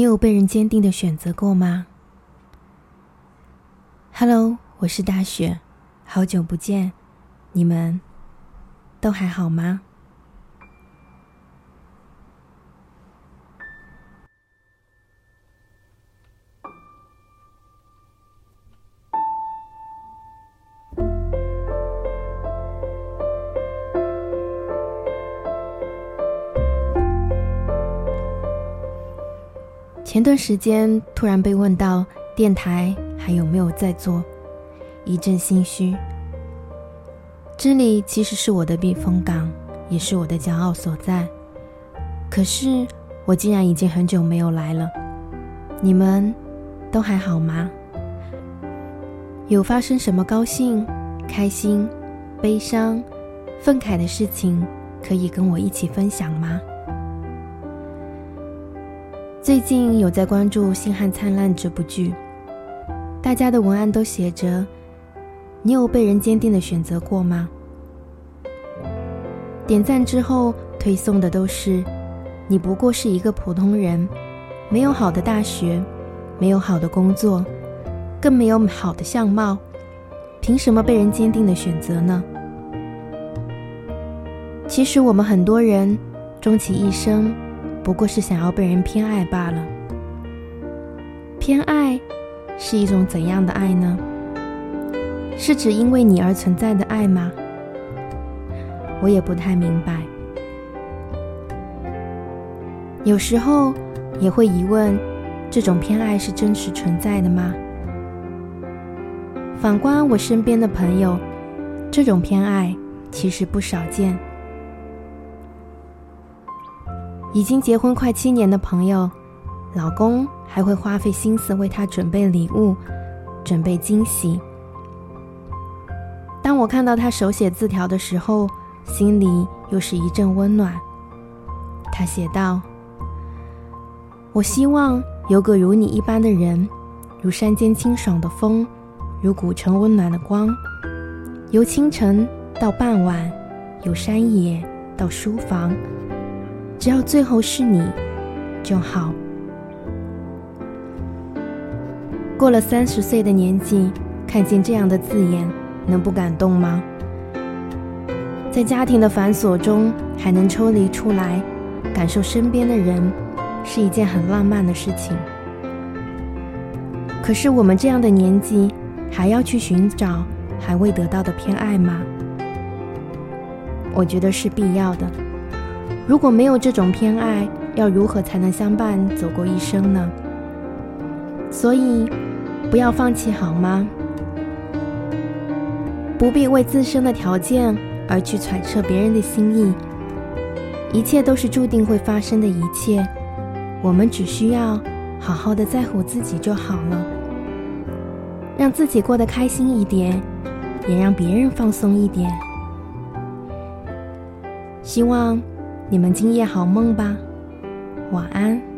你有被人坚定的选择过吗？Hello，我是大雪，好久不见，你们都还好吗？前段时间突然被问到电台还有没有在做，一阵心虚。这里其实是我的避风港，也是我的骄傲所在。可是我竟然已经很久没有来了。你们都还好吗？有发生什么高兴、开心、悲伤、愤慨的事情，可以跟我一起分享吗？最近有在关注《星汉灿烂》这部剧，大家的文案都写着：“你有被人坚定的选择过吗？”点赞之后推送的都是：“你不过是一个普通人，没有好的大学，没有好的工作，更没有好的相貌，凭什么被人坚定的选择呢？”其实我们很多人终其一生。不过是想要被人偏爱罢了。偏爱是一种怎样的爱呢？是指因为你而存在的爱吗？我也不太明白。有时候也会疑问：这种偏爱是真实存在的吗？反观我身边的朋友，这种偏爱其实不少见。已经结婚快七年的朋友，老公还会花费心思为她准备礼物，准备惊喜。当我看到他手写字条的时候，心里又是一阵温暖。他写道：“我希望有个如你一般的人，如山间清爽的风，如古城温暖的光，由清晨到傍晚，由山野到书房。”只要最后是你就好。过了三十岁的年纪，看见这样的字眼，能不感动吗？在家庭的繁琐中，还能抽离出来，感受身边的人，是一件很浪漫的事情。可是我们这样的年纪，还要去寻找还未得到的偏爱吗？我觉得是必要的。如果没有这种偏爱，要如何才能相伴走过一生呢？所以，不要放弃好吗？不必为自身的条件而去揣测别人的心意，一切都是注定会发生的一切，我们只需要好好的在乎自己就好了，让自己过得开心一点，也让别人放松一点。希望。你们今夜好梦吧，晚安。